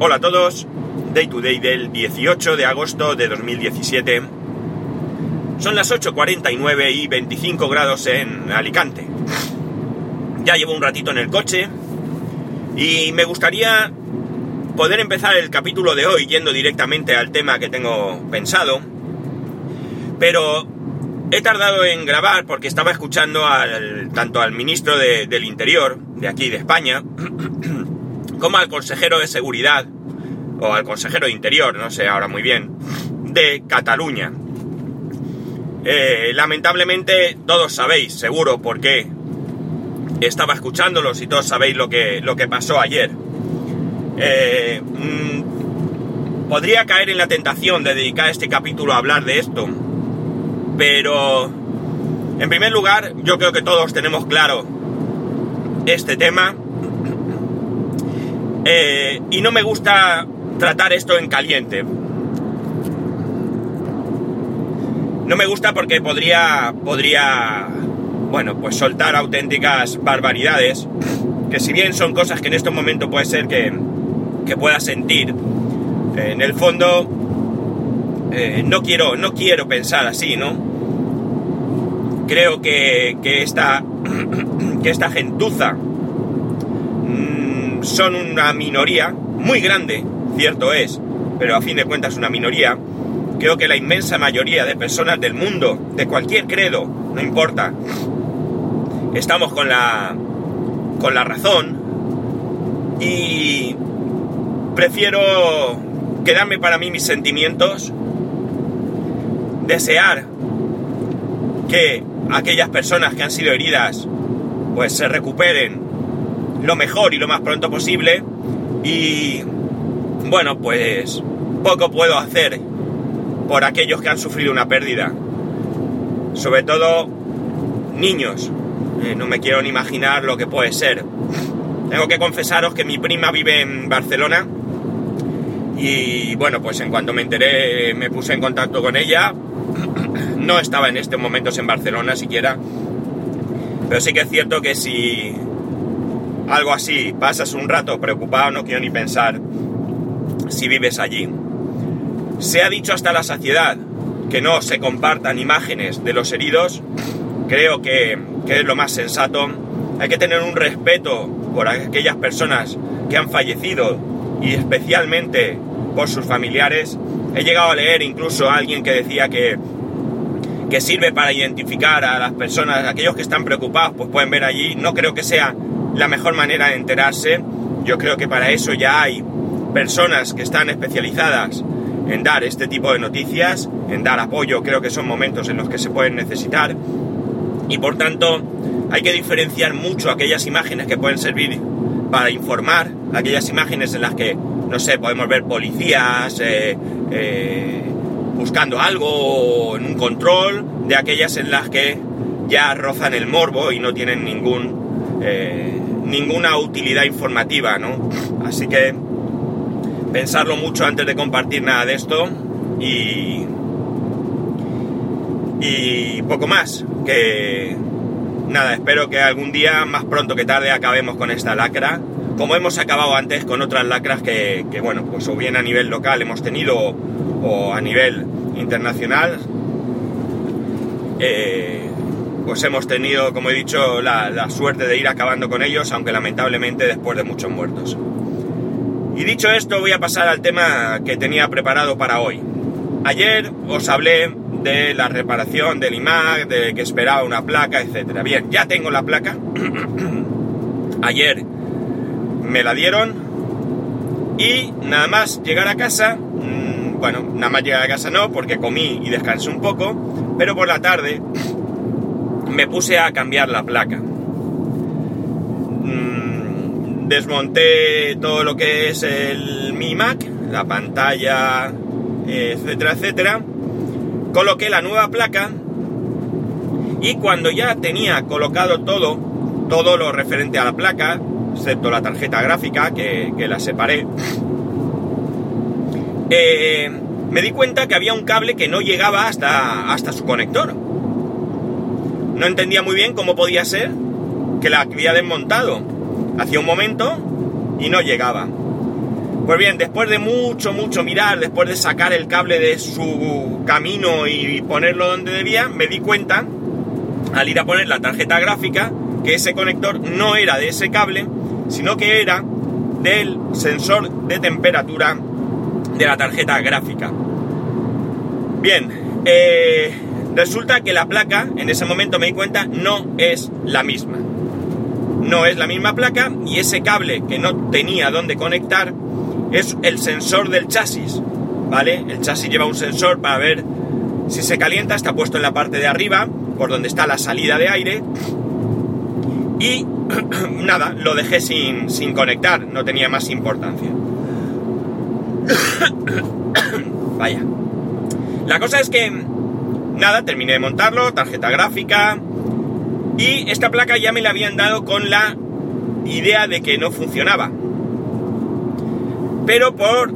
Hola a todos, Day to Day del 18 de agosto de 2017. Son las 8.49 y 25 grados en Alicante. Ya llevo un ratito en el coche y me gustaría poder empezar el capítulo de hoy yendo directamente al tema que tengo pensado, pero he tardado en grabar porque estaba escuchando al, tanto al ministro de- del Interior de aquí de España como al consejero de Seguridad o al consejero de Interior, no sé ahora muy bien, de Cataluña. Eh, lamentablemente todos sabéis, seguro, por qué estaba escuchándolos y todos sabéis lo que, lo que pasó ayer. Eh, mm, podría caer en la tentación de dedicar este capítulo a hablar de esto, pero en primer lugar yo creo que todos tenemos claro este tema eh, y no me gusta tratar esto en caliente. No me gusta porque podría, podría, bueno, pues soltar auténticas barbaridades, que si bien son cosas que en este momento puede ser que, que pueda sentir, eh, en el fondo eh, no quiero, no quiero pensar así, ¿no? Creo que, que esta, que esta gentuza son una minoría muy grande, cierto es, pero a fin de cuentas una minoría. Creo que la inmensa mayoría de personas del mundo, de cualquier credo, no importa, estamos con la con la razón y prefiero quedarme para mí mis sentimientos, desear que aquellas personas que han sido heridas pues se recuperen lo mejor y lo más pronto posible. Y bueno pues poco puedo hacer por aquellos que han sufrido una pérdida. Sobre todo niños. Eh, no me quiero ni imaginar lo que puede ser. Tengo que confesaros que mi prima vive en Barcelona. Y bueno pues en cuanto me enteré me puse en contacto con ella. No estaba en estos momentos en Barcelona siquiera. Pero sí que es cierto que si algo así pasas un rato preocupado no quiero ni pensar si vives allí se ha dicho hasta la saciedad que no se compartan imágenes de los heridos. Creo que, que es lo más sensato. Hay que tener un respeto por aquellas personas que han fallecido y especialmente por sus familiares. He llegado a leer incluso a alguien que decía que, que sirve para identificar a las personas, aquellos que están preocupados, pues pueden ver allí. No creo que sea la mejor manera de enterarse. Yo creo que para eso ya hay personas que están especializadas en dar este tipo de noticias, en dar apoyo, creo que son momentos en los que se pueden necesitar y por tanto hay que diferenciar mucho aquellas imágenes que pueden servir para informar, aquellas imágenes en las que, no sé, podemos ver policías eh, eh, buscando algo en un control, de aquellas en las que ya rozan el morbo y no tienen ningún, eh, ninguna utilidad informativa, ¿no? Así que pensarlo mucho antes de compartir nada de esto y poco más que nada espero que algún día más pronto que tarde acabemos con esta lacra como hemos acabado antes con otras lacras que, que, bueno pues o bien a nivel local hemos tenido o, o a nivel internacional eh, pues hemos tenido como he dicho la, suerte de ir acabando con ellos aunque lamentablemente después de muchos muertos y dicho esto, voy a pasar al tema que tenía preparado para hoy. Ayer os hablé de la reparación del iMac, de que esperaba una placa, etc. Bien, ya tengo la placa. Ayer me la dieron y nada más llegar a casa, mmm, bueno, nada más llegar a casa no, porque comí y descansé un poco, pero por la tarde me puse a cambiar la placa. Mmm, desmonté todo lo que es el Mi Mac, la pantalla, etcétera, etcétera. Coloqué la nueva placa y cuando ya tenía colocado todo, todo lo referente a la placa, excepto la tarjeta gráfica que, que la separé, eh, me di cuenta que había un cable que no llegaba hasta, hasta su conector. No entendía muy bien cómo podía ser que la había desmontado hacía un momento y no llegaba. Pues bien, después de mucho, mucho mirar, después de sacar el cable de su camino y ponerlo donde debía, me di cuenta, al ir a poner la tarjeta gráfica, que ese conector no era de ese cable, sino que era del sensor de temperatura de la tarjeta gráfica. Bien, eh, resulta que la placa, en ese momento me di cuenta, no es la misma. No es la misma placa y ese cable que no tenía dónde conectar es el sensor del chasis, ¿vale? El chasis lleva un sensor para ver si se calienta, está puesto en la parte de arriba, por donde está la salida de aire. Y nada, lo dejé sin, sin conectar, no tenía más importancia. Vaya. La cosa es que, nada, terminé de montarlo, tarjeta gráfica, y esta placa ya me la habían dado con la idea de que no funcionaba. Pero por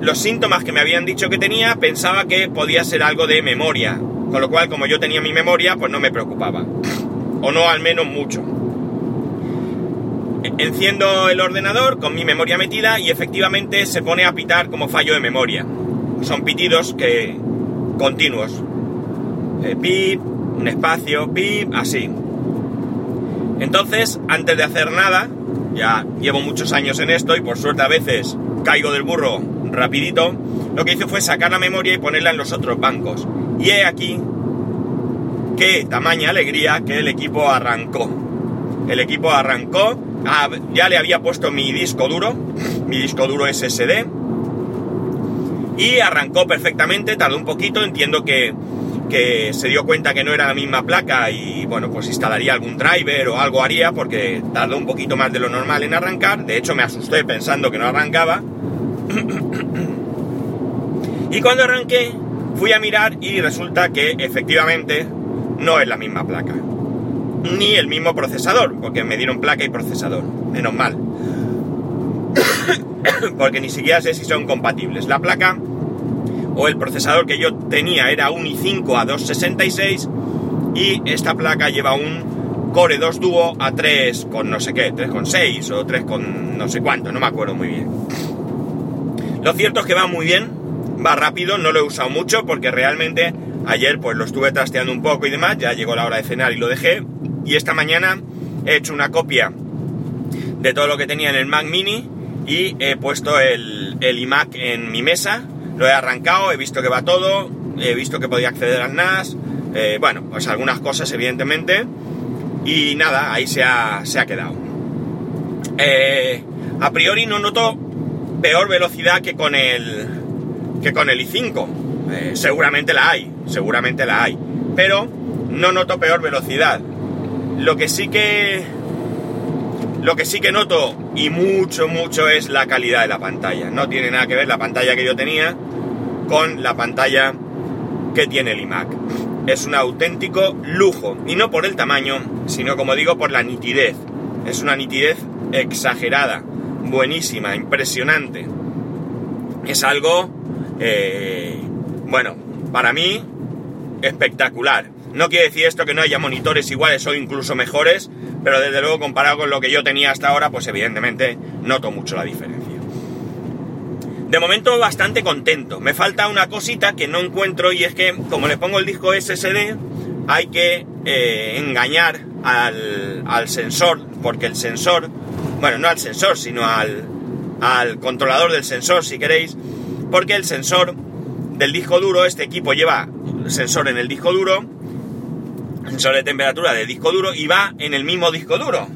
los síntomas que me habían dicho que tenía, pensaba que podía ser algo de memoria. Con lo cual, como yo tenía mi memoria, pues no me preocupaba. O no al menos mucho. Enciendo el ordenador con mi memoria metida y efectivamente se pone a pitar como fallo de memoria. Son pitidos que continuos. Eh, pip, un espacio, pip, así. Entonces, antes de hacer nada, ya llevo muchos años en esto y por suerte a veces caigo del burro rapidito, lo que hice fue sacar la memoria y ponerla en los otros bancos. Y he aquí qué tamaña alegría que el equipo arrancó. El equipo arrancó, ah, ya le había puesto mi disco duro, mi disco duro SSD, y arrancó perfectamente, tardó un poquito, entiendo que, que se dio cuenta que no era la misma placa y bueno, pues instalaría algún driver o algo haría porque tardó un poquito más de lo normal en arrancar, de hecho me asusté pensando que no arrancaba. y cuando arranqué, fui a mirar y resulta que efectivamente no es la misma placa. Ni el mismo procesador, porque me dieron placa y procesador. Menos mal. porque ni siquiera sé si son compatibles. La placa o el procesador que yo tenía era un i5 a 266 y esta placa lleva un Core 2 Duo a 3 con no sé qué, 3 con 6 o 3 con no sé cuánto, no me acuerdo muy bien. Lo cierto es que va muy bien, va rápido, no lo he usado mucho porque realmente ayer pues lo estuve trasteando un poco y demás, ya llegó la hora de cenar y lo dejé. Y esta mañana he hecho una copia de todo lo que tenía en el Mac mini y he puesto el, el iMac en mi mesa, lo he arrancado, he visto que va todo, he visto que podía acceder al NAS, eh, bueno, pues algunas cosas evidentemente, y nada, ahí se ha, se ha quedado. Eh, a priori no noto peor velocidad que con el que con el i5. Eh, seguramente la hay, seguramente la hay. Pero no noto peor velocidad. Lo que sí que. Lo que sí que noto, y mucho, mucho, es la calidad de la pantalla. No tiene nada que ver la pantalla que yo tenía con la pantalla que tiene el iMac. Es un auténtico lujo. Y no por el tamaño, sino como digo, por la nitidez. Es una nitidez exagerada, buenísima, impresionante. Es algo eh, bueno, para mí, espectacular. No quiere decir esto que no haya monitores iguales o incluso mejores, pero desde luego comparado con lo que yo tenía hasta ahora, pues evidentemente noto mucho la diferencia. De momento bastante contento. Me falta una cosita que no encuentro y es que como le pongo el disco SSD, hay que eh, engañar al, al, sensor, porque el sensor, bueno, no al sensor, sino al, al controlador del sensor, si queréis, porque el sensor del disco duro, este equipo lleva sensor en el disco duro, sensor de temperatura del disco duro y va en el mismo disco duro,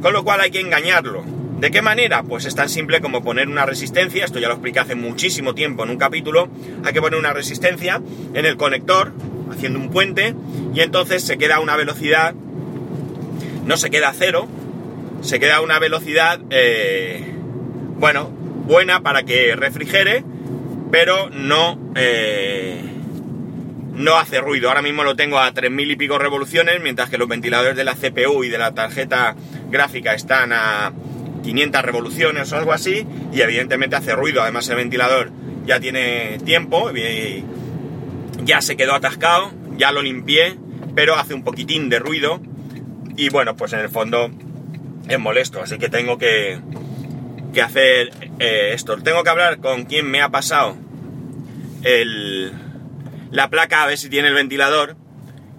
con lo cual hay que engañarlo. ¿De qué manera? Pues es tan simple como poner una resistencia, esto ya lo expliqué hace muchísimo tiempo en un capítulo, hay que poner una resistencia en el conector, haciendo un puente, y entonces se queda a una velocidad, no se queda a cero, se queda a una velocidad, eh, bueno, buena para que refrigere, pero no, eh, no hace ruido. Ahora mismo lo tengo a 3.000 y pico revoluciones, mientras que los ventiladores de la CPU y de la tarjeta gráfica están a 500 revoluciones o algo así, y evidentemente hace ruido. Además el ventilador ya tiene tiempo, y ya se quedó atascado, ya lo limpié, pero hace un poquitín de ruido, y bueno, pues en el fondo es molesto, así que tengo que, que hacer eh, esto. Tengo que hablar con quien me ha pasado el, la placa a ver si tiene el ventilador.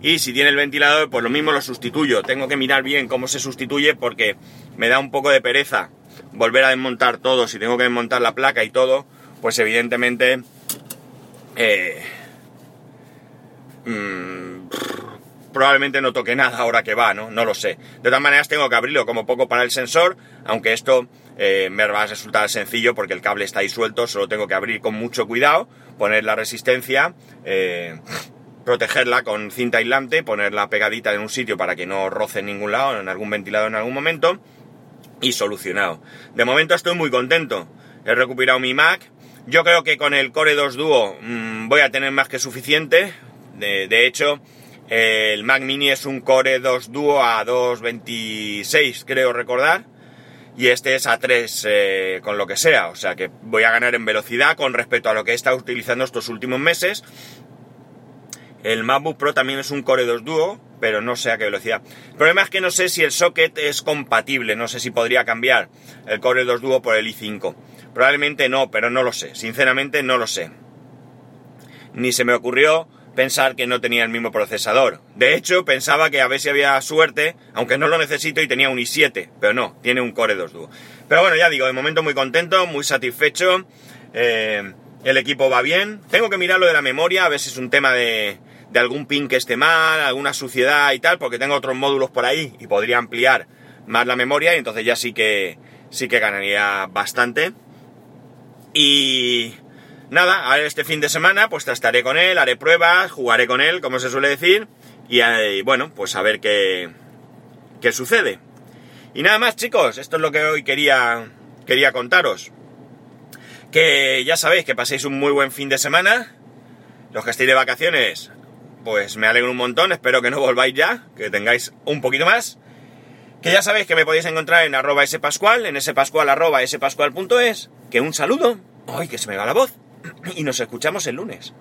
Y si tiene el ventilador, pues lo mismo lo sustituyo. Tengo que mirar bien cómo se sustituye porque me da un poco de pereza volver a desmontar todo. Si tengo que desmontar la placa y todo, pues evidentemente... Eh, mm, probablemente no toque nada ahora que va, ¿no? No lo sé. De todas maneras tengo que abrirlo como poco para el sensor, aunque esto eh, me va a resultar sencillo porque el cable está ahí suelto, solo tengo que abrir con mucho cuidado, poner la resistencia, eh, protegerla con cinta aislante, ponerla pegadita en un sitio para que no roce en ningún lado, en algún ventilador en algún momento, y solucionado. De momento estoy muy contento. He recuperado mi Mac. Yo creo que con el Core 2 Duo mmm, voy a tener más que suficiente. De, de hecho, el Mac Mini es un Core 2 Duo a 2.26, creo recordar. Y este es a 3 eh, con lo que sea. O sea que voy a ganar en velocidad con respecto a lo que he estado utilizando estos últimos meses. El MacBook Pro también es un Core 2 Duo, pero no sé a qué velocidad. El problema es que no sé si el socket es compatible. No sé si podría cambiar el Core 2 Duo por el i5. Probablemente no, pero no lo sé. Sinceramente no lo sé. Ni se me ocurrió pensar que no tenía el mismo procesador. De hecho, pensaba que a ver si había suerte, aunque no lo necesito y tenía un i7, pero no, tiene un Core 2 Duo. Pero bueno, ya digo, de momento muy contento, muy satisfecho. Eh, el equipo va bien. Tengo que mirar lo de la memoria, a ver si es un tema de, de algún pin que esté mal, alguna suciedad y tal, porque tengo otros módulos por ahí y podría ampliar más la memoria y entonces ya sí que sí que ganaría bastante. Y nada, a este fin de semana pues estaré con él, haré pruebas, jugaré con él, como se suele decir, y, y bueno, pues a ver qué, qué sucede. Y nada más chicos, esto es lo que hoy quería, quería contaros. Que ya sabéis que paséis un muy buen fin de semana. Los que estéis de vacaciones, pues me alegro un montón, espero que no volváis ya, que tengáis un poquito más. Que ya sabéis que me podéis encontrar en arroba spascual, en spascual arroba spascual.es. Que un saludo. ¡Ay, que se me va la voz! Y nos escuchamos el lunes.